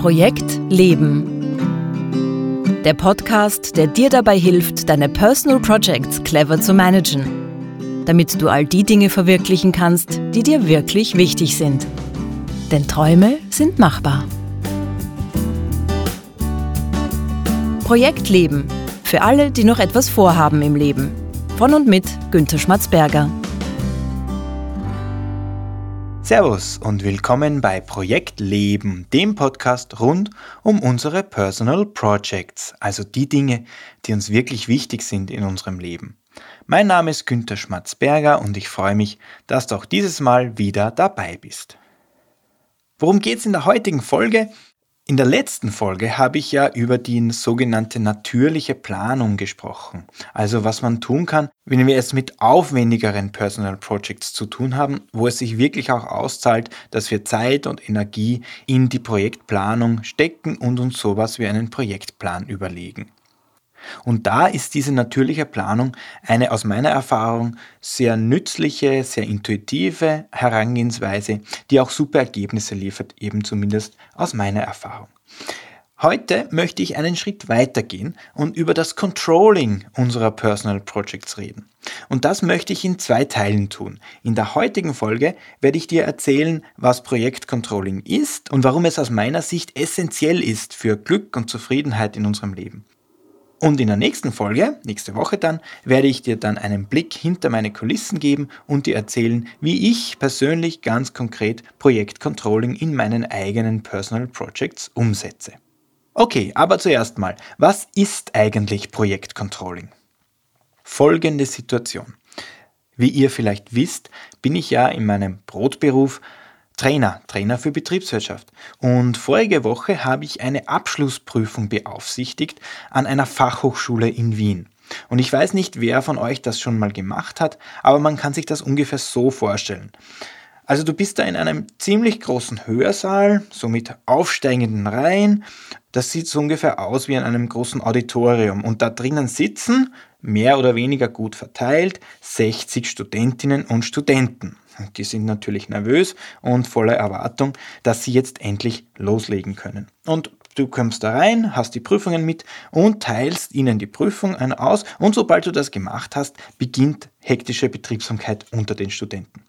Projekt Leben. Der Podcast, der dir dabei hilft, deine Personal Projects clever zu managen, damit du all die Dinge verwirklichen kannst, die dir wirklich wichtig sind. Denn Träume sind machbar. Projekt Leben. Für alle, die noch etwas vorhaben im Leben. Von und mit Günter Schmatzberger. Servus und willkommen bei Projekt Leben, dem Podcast rund um unsere Personal Projects, also die Dinge, die uns wirklich wichtig sind in unserem Leben. Mein Name ist Günther Schmatzberger und ich freue mich, dass du auch dieses Mal wieder dabei bist. Worum geht es in der heutigen Folge? In der letzten Folge habe ich ja über die sogenannte natürliche Planung gesprochen. Also was man tun kann, wenn wir es mit aufwendigeren Personal Projects zu tun haben, wo es sich wirklich auch auszahlt, dass wir Zeit und Energie in die Projektplanung stecken und uns sowas wie einen Projektplan überlegen. Und da ist diese natürliche Planung eine aus meiner Erfahrung sehr nützliche, sehr intuitive Herangehensweise, die auch super Ergebnisse liefert, eben zumindest aus meiner Erfahrung. Heute möchte ich einen Schritt weitergehen und über das Controlling unserer Personal Projects reden. Und das möchte ich in zwei Teilen tun. In der heutigen Folge werde ich dir erzählen, was Projektcontrolling ist und warum es aus meiner Sicht essentiell ist für Glück und Zufriedenheit in unserem Leben. Und in der nächsten Folge, nächste Woche dann, werde ich dir dann einen Blick hinter meine Kulissen geben und dir erzählen, wie ich persönlich ganz konkret Projektcontrolling in meinen eigenen Personal Projects umsetze. Okay, aber zuerst mal, was ist eigentlich Projektcontrolling? Folgende Situation. Wie ihr vielleicht wisst, bin ich ja in meinem Brotberuf Trainer, Trainer für Betriebswirtschaft. Und vorige Woche habe ich eine Abschlussprüfung beaufsichtigt an einer Fachhochschule in Wien. Und ich weiß nicht, wer von euch das schon mal gemacht hat, aber man kann sich das ungefähr so vorstellen. Also du bist da in einem ziemlich großen Hörsaal, so mit aufsteigenden Reihen. Das sieht so ungefähr aus wie in einem großen Auditorium. Und da drinnen sitzen, mehr oder weniger gut verteilt, 60 Studentinnen und Studenten. Die sind natürlich nervös und voller Erwartung, dass sie jetzt endlich loslegen können. Und du kommst da rein, hast die Prüfungen mit und teilst ihnen die Prüfung aus. Und sobald du das gemacht hast, beginnt hektische Betriebsamkeit unter den Studenten.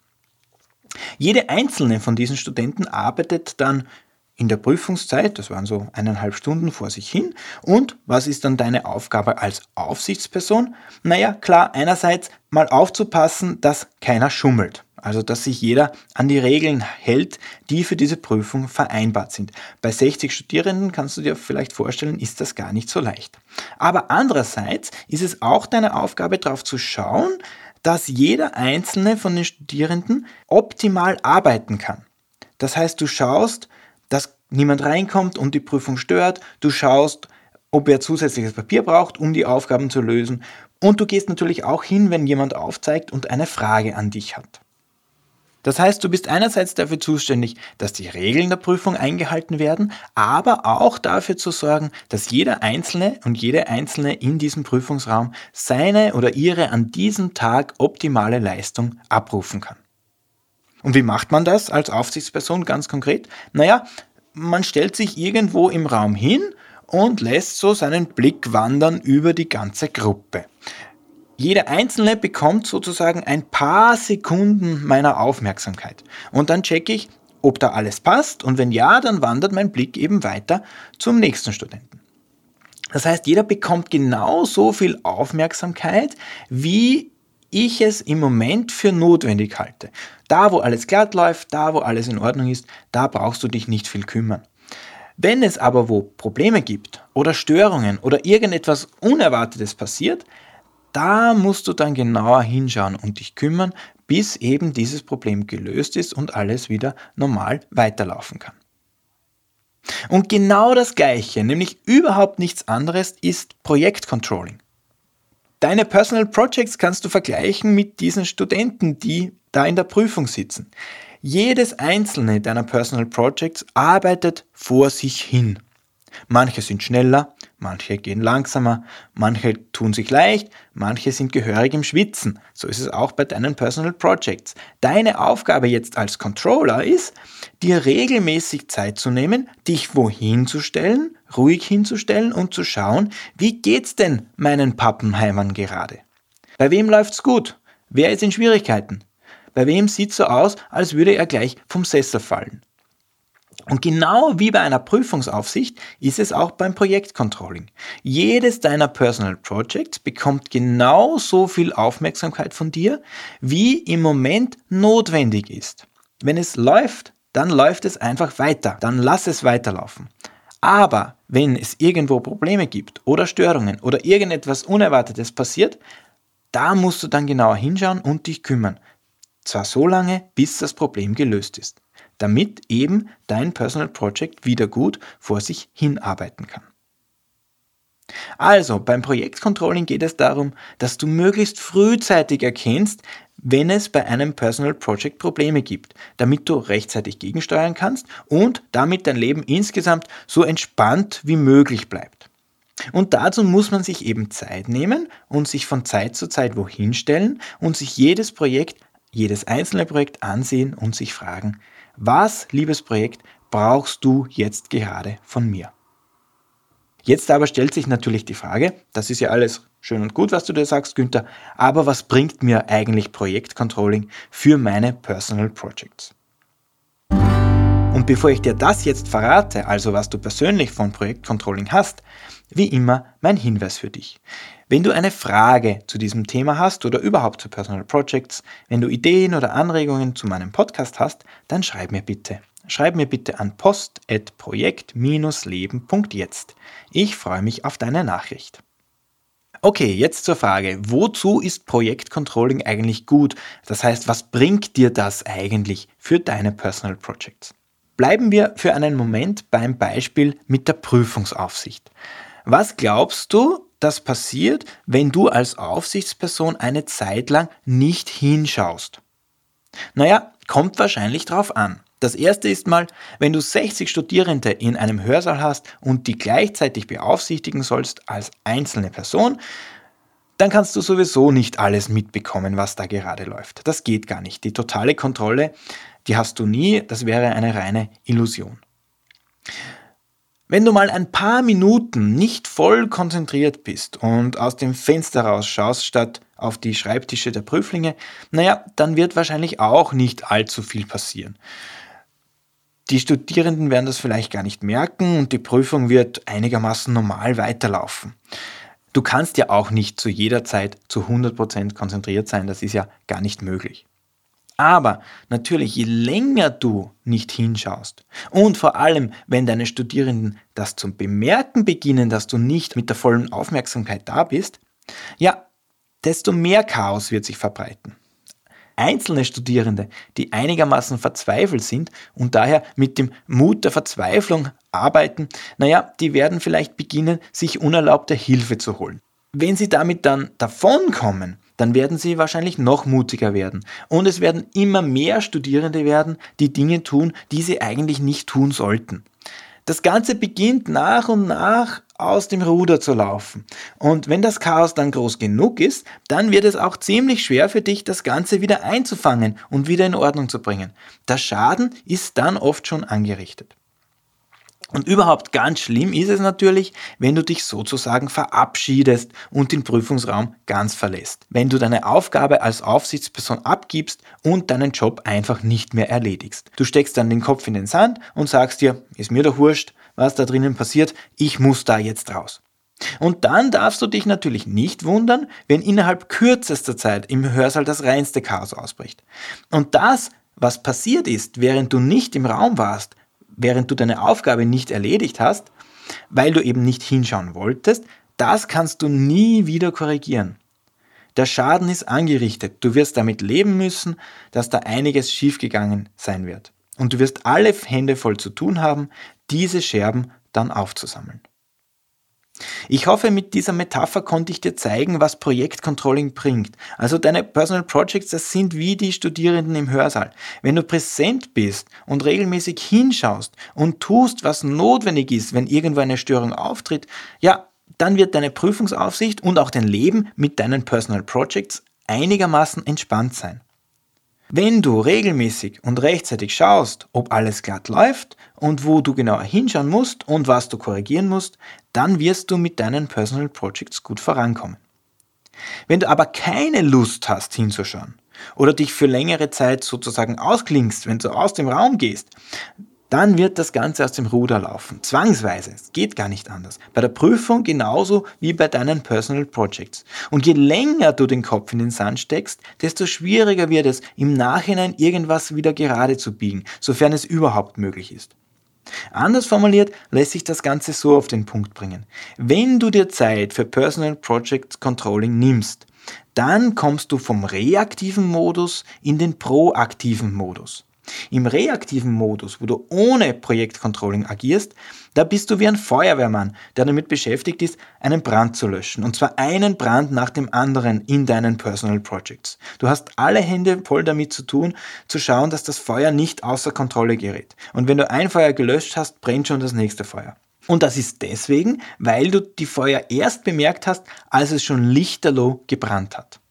Jede einzelne von diesen Studenten arbeitet dann in der Prüfungszeit, das waren so eineinhalb Stunden vor sich hin. Und was ist dann deine Aufgabe als Aufsichtsperson? Naja, klar, einerseits mal aufzupassen, dass keiner schummelt. Also, dass sich jeder an die Regeln hält, die für diese Prüfung vereinbart sind. Bei 60 Studierenden kannst du dir vielleicht vorstellen, ist das gar nicht so leicht. Aber andererseits ist es auch deine Aufgabe, darauf zu schauen, dass jeder einzelne von den Studierenden optimal arbeiten kann. Das heißt, du schaust, dass niemand reinkommt und die Prüfung stört. Du schaust, ob er zusätzliches Papier braucht, um die Aufgaben zu lösen. Und du gehst natürlich auch hin, wenn jemand aufzeigt und eine Frage an dich hat. Das heißt, du bist einerseits dafür zuständig, dass die Regeln der Prüfung eingehalten werden, aber auch dafür zu sorgen, dass jeder Einzelne und jede Einzelne in diesem Prüfungsraum seine oder ihre an diesem Tag optimale Leistung abrufen kann. Und wie macht man das als Aufsichtsperson ganz konkret? Naja, man stellt sich irgendwo im Raum hin und lässt so seinen Blick wandern über die ganze Gruppe. Jeder Einzelne bekommt sozusagen ein paar Sekunden meiner Aufmerksamkeit. Und dann checke ich, ob da alles passt. Und wenn ja, dann wandert mein Blick eben weiter zum nächsten Studenten. Das heißt, jeder bekommt genauso viel Aufmerksamkeit, wie ich es im Moment für notwendig halte. Da, wo alles glatt läuft, da, wo alles in Ordnung ist, da brauchst du dich nicht viel kümmern. Wenn es aber wo Probleme gibt oder Störungen oder irgendetwas Unerwartetes passiert, da musst du dann genauer hinschauen und dich kümmern, bis eben dieses Problem gelöst ist und alles wieder normal weiterlaufen kann. Und genau das Gleiche, nämlich überhaupt nichts anderes, ist Projektcontrolling. Deine Personal Projects kannst du vergleichen mit diesen Studenten, die da in der Prüfung sitzen. Jedes einzelne deiner Personal Projects arbeitet vor sich hin. Manche sind schneller, manche gehen langsamer, manche tun sich leicht, manche sind gehörig im Schwitzen. So ist es auch bei deinen Personal Projects. Deine Aufgabe jetzt als Controller ist, dir regelmäßig Zeit zu nehmen, dich wohin zu stellen, ruhig hinzustellen und zu schauen, wie geht's denn meinen Pappenheimern gerade? Bei wem läuft's gut? Wer ist in Schwierigkeiten? Bei wem sieht's so aus, als würde er gleich vom Sessel fallen? Und genau wie bei einer Prüfungsaufsicht ist es auch beim Projektcontrolling. Jedes deiner Personal Projects bekommt genauso viel Aufmerksamkeit von dir, wie im Moment notwendig ist. Wenn es läuft, dann läuft es einfach weiter, dann lass es weiterlaufen. Aber wenn es irgendwo Probleme gibt oder Störungen oder irgendetwas Unerwartetes passiert, da musst du dann genauer hinschauen und dich kümmern. Zwar so lange, bis das Problem gelöst ist damit eben dein Personal Project wieder gut vor sich hinarbeiten kann. Also beim Projektcontrolling geht es darum, dass du möglichst frühzeitig erkennst, wenn es bei einem Personal Project Probleme gibt, damit du rechtzeitig gegensteuern kannst und damit dein Leben insgesamt so entspannt wie möglich bleibt. Und dazu muss man sich eben Zeit nehmen und sich von Zeit zu Zeit wohin stellen und sich jedes Projekt, jedes einzelne Projekt ansehen und sich fragen, was, liebes Projekt, brauchst du jetzt gerade von mir? Jetzt aber stellt sich natürlich die Frage, das ist ja alles schön und gut, was du da sagst, Günther, aber was bringt mir eigentlich Projektcontrolling für meine Personal Projects? Und bevor ich dir das jetzt verrate, also was du persönlich von Projektcontrolling hast, wie immer mein Hinweis für dich. Wenn du eine Frage zu diesem Thema hast oder überhaupt zu Personal Projects, wenn du Ideen oder Anregungen zu meinem Podcast hast, dann schreib mir bitte. Schreib mir bitte an post.projekt-leben.jetzt. Ich freue mich auf deine Nachricht. Okay, jetzt zur Frage, wozu ist Projektcontrolling eigentlich gut? Das heißt, was bringt dir das eigentlich für deine Personal Projects? Bleiben wir für einen Moment beim Beispiel mit der Prüfungsaufsicht. Was glaubst du, das passiert, wenn du als Aufsichtsperson eine Zeit lang nicht hinschaust? Naja, kommt wahrscheinlich drauf an. Das erste ist mal, wenn du 60 Studierende in einem Hörsaal hast und die gleichzeitig beaufsichtigen sollst als einzelne Person, dann kannst du sowieso nicht alles mitbekommen, was da gerade läuft. Das geht gar nicht. Die totale Kontrolle, die hast du nie, das wäre eine reine Illusion. Wenn du mal ein paar Minuten nicht voll konzentriert bist und aus dem Fenster rausschaust, statt auf die Schreibtische der Prüflinge, naja, dann wird wahrscheinlich auch nicht allzu viel passieren. Die Studierenden werden das vielleicht gar nicht merken und die Prüfung wird einigermaßen normal weiterlaufen. Du kannst ja auch nicht zu jeder Zeit zu 100% konzentriert sein, das ist ja gar nicht möglich. Aber natürlich, je länger du nicht hinschaust und vor allem, wenn deine Studierenden das zum Bemerken beginnen, dass du nicht mit der vollen Aufmerksamkeit da bist, ja, desto mehr Chaos wird sich verbreiten. Einzelne Studierende, die einigermaßen verzweifelt sind und daher mit dem Mut der Verzweiflung arbeiten, naja, die werden vielleicht beginnen, sich unerlaubte Hilfe zu holen. Wenn sie damit dann davonkommen, dann werden sie wahrscheinlich noch mutiger werden. Und es werden immer mehr Studierende werden, die Dinge tun, die sie eigentlich nicht tun sollten. Das Ganze beginnt nach und nach aus dem Ruder zu laufen. Und wenn das Chaos dann groß genug ist, dann wird es auch ziemlich schwer für dich, das Ganze wieder einzufangen und wieder in Ordnung zu bringen. Der Schaden ist dann oft schon angerichtet. Und überhaupt ganz schlimm ist es natürlich, wenn du dich sozusagen verabschiedest und den Prüfungsraum ganz verlässt. Wenn du deine Aufgabe als Aufsichtsperson abgibst und deinen Job einfach nicht mehr erledigst. Du steckst dann den Kopf in den Sand und sagst dir, ist mir doch wurscht, was da drinnen passiert, ich muss da jetzt raus. Und dann darfst du dich natürlich nicht wundern, wenn innerhalb kürzester Zeit im Hörsaal das reinste Chaos ausbricht. Und das, was passiert ist, während du nicht im Raum warst, während du deine Aufgabe nicht erledigt hast, weil du eben nicht hinschauen wolltest, das kannst du nie wieder korrigieren. Der Schaden ist angerichtet. Du wirst damit leben müssen, dass da einiges schiefgegangen sein wird. Und du wirst alle Hände voll zu tun haben, diese Scherben dann aufzusammeln. Ich hoffe, mit dieser Metapher konnte ich dir zeigen, was Projektcontrolling bringt. Also deine Personal Projects, das sind wie die Studierenden im Hörsaal. Wenn du präsent bist und regelmäßig hinschaust und tust, was notwendig ist, wenn irgendwo eine Störung auftritt, ja, dann wird deine Prüfungsaufsicht und auch dein Leben mit deinen Personal Projects einigermaßen entspannt sein. Wenn du regelmäßig und rechtzeitig schaust, ob alles glatt läuft und wo du genauer hinschauen musst und was du korrigieren musst, dann wirst du mit deinen Personal Projects gut vorankommen. Wenn du aber keine Lust hast hinzuschauen oder dich für längere Zeit sozusagen ausklingst, wenn du aus dem Raum gehst, dann wird das Ganze aus dem Ruder laufen. Zwangsweise. Es geht gar nicht anders. Bei der Prüfung genauso wie bei deinen Personal Projects. Und je länger du den Kopf in den Sand steckst, desto schwieriger wird es, im Nachhinein irgendwas wieder gerade zu biegen, sofern es überhaupt möglich ist. Anders formuliert lässt sich das Ganze so auf den Punkt bringen. Wenn du dir Zeit für Personal Project Controlling nimmst, dann kommst du vom reaktiven Modus in den proaktiven Modus. Im reaktiven Modus, wo du ohne Projektcontrolling agierst, da bist du wie ein Feuerwehrmann, der damit beschäftigt ist, einen Brand zu löschen. Und zwar einen Brand nach dem anderen in deinen Personal Projects. Du hast alle Hände voll damit zu tun, zu schauen, dass das Feuer nicht außer Kontrolle gerät. Und wenn du ein Feuer gelöscht hast, brennt schon das nächste Feuer. Und das ist deswegen, weil du die Feuer erst bemerkt hast, als es schon lichterloh gebrannt hat.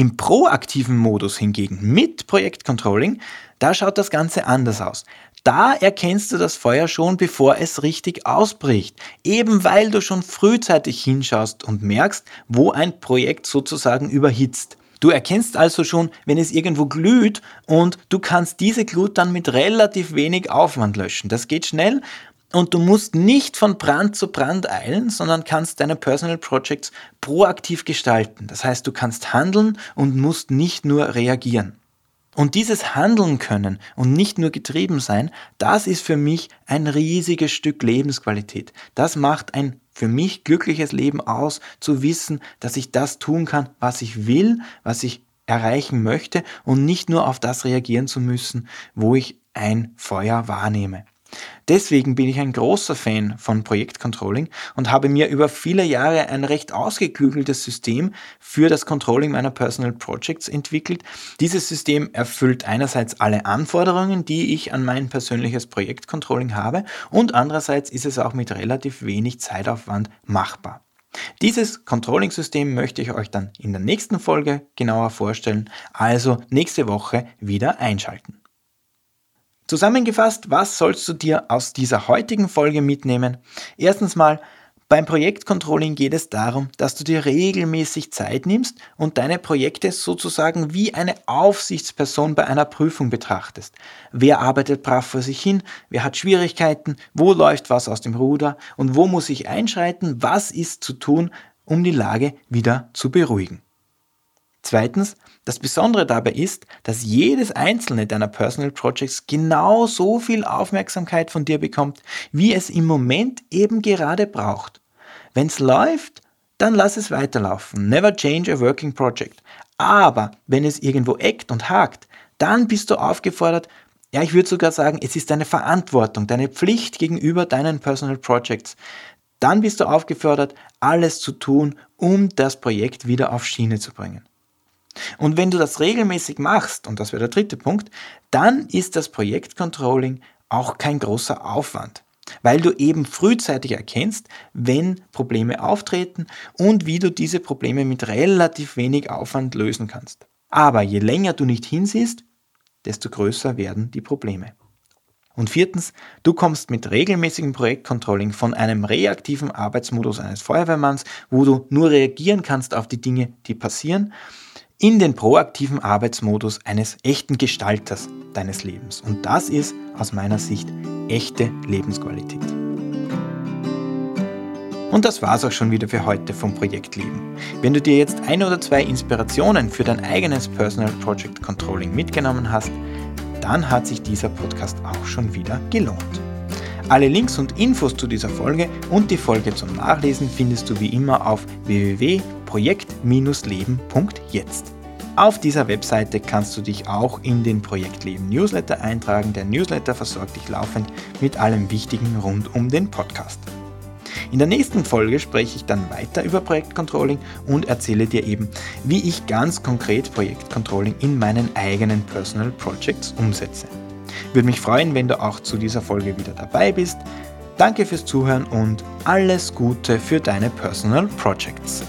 Im proaktiven Modus hingegen mit Projektcontrolling, da schaut das Ganze anders aus. Da erkennst du das Feuer schon, bevor es richtig ausbricht. Eben weil du schon frühzeitig hinschaust und merkst, wo ein Projekt sozusagen überhitzt. Du erkennst also schon, wenn es irgendwo glüht und du kannst diese Glut dann mit relativ wenig Aufwand löschen. Das geht schnell und du musst nicht von Brand zu Brand eilen, sondern kannst deine Personal Projects proaktiv gestalten. Das heißt, du kannst handeln und musst nicht nur reagieren. Und dieses Handeln können und nicht nur getrieben sein, das ist für mich ein riesiges Stück Lebensqualität. Das macht ein für mich glückliches Leben aus, zu wissen, dass ich das tun kann, was ich will, was ich erreichen möchte und nicht nur auf das reagieren zu müssen, wo ich ein Feuer wahrnehme. Deswegen bin ich ein großer Fan von Projektcontrolling und habe mir über viele Jahre ein recht ausgeklügeltes System für das Controlling meiner Personal Projects entwickelt. Dieses System erfüllt einerseits alle Anforderungen, die ich an mein persönliches Projektcontrolling habe und andererseits ist es auch mit relativ wenig Zeitaufwand machbar. Dieses Controlling-System möchte ich euch dann in der nächsten Folge genauer vorstellen, also nächste Woche wieder einschalten. Zusammengefasst, was sollst du dir aus dieser heutigen Folge mitnehmen? Erstens mal, beim Projektcontrolling geht es darum, dass du dir regelmäßig Zeit nimmst und deine Projekte sozusagen wie eine Aufsichtsperson bei einer Prüfung betrachtest. Wer arbeitet brav vor sich hin? Wer hat Schwierigkeiten? Wo läuft was aus dem Ruder? Und wo muss ich einschreiten? Was ist zu tun, um die Lage wieder zu beruhigen? Zweitens, das Besondere dabei ist, dass jedes einzelne deiner Personal Projects genau so viel Aufmerksamkeit von dir bekommt, wie es im Moment eben gerade braucht. Wenn es läuft, dann lass es weiterlaufen. Never change a working project. Aber wenn es irgendwo eckt und hakt, dann bist du aufgefordert, ja, ich würde sogar sagen, es ist deine Verantwortung, deine Pflicht gegenüber deinen Personal Projects. Dann bist du aufgefordert, alles zu tun, um das Projekt wieder auf Schiene zu bringen. Und wenn du das regelmäßig machst, und das wäre der dritte Punkt, dann ist das Projektcontrolling auch kein großer Aufwand, weil du eben frühzeitig erkennst, wenn Probleme auftreten und wie du diese Probleme mit relativ wenig Aufwand lösen kannst. Aber je länger du nicht hinsiehst, desto größer werden die Probleme. Und viertens, du kommst mit regelmäßigem Projektcontrolling von einem reaktiven Arbeitsmodus eines Feuerwehrmanns, wo du nur reagieren kannst auf die Dinge, die passieren, in den proaktiven Arbeitsmodus eines echten Gestalters deines Lebens. Und das ist aus meiner Sicht echte Lebensqualität. Und das war's auch schon wieder für heute vom Projekt Leben. Wenn du dir jetzt ein oder zwei Inspirationen für dein eigenes Personal Project Controlling mitgenommen hast, dann hat sich dieser Podcast auch schon wieder gelohnt. Alle Links und Infos zu dieser Folge und die Folge zum Nachlesen findest du wie immer auf www projekt-leben.jetzt. Auf dieser Webseite kannst du dich auch in den Projektleben Newsletter eintragen. Der Newsletter versorgt dich laufend mit allem Wichtigen rund um den Podcast. In der nächsten Folge spreche ich dann weiter über Projektcontrolling und erzähle dir eben, wie ich ganz konkret Projektcontrolling in meinen eigenen Personal Projects umsetze. Würde mich freuen, wenn du auch zu dieser Folge wieder dabei bist. Danke fürs Zuhören und alles Gute für deine Personal Projects.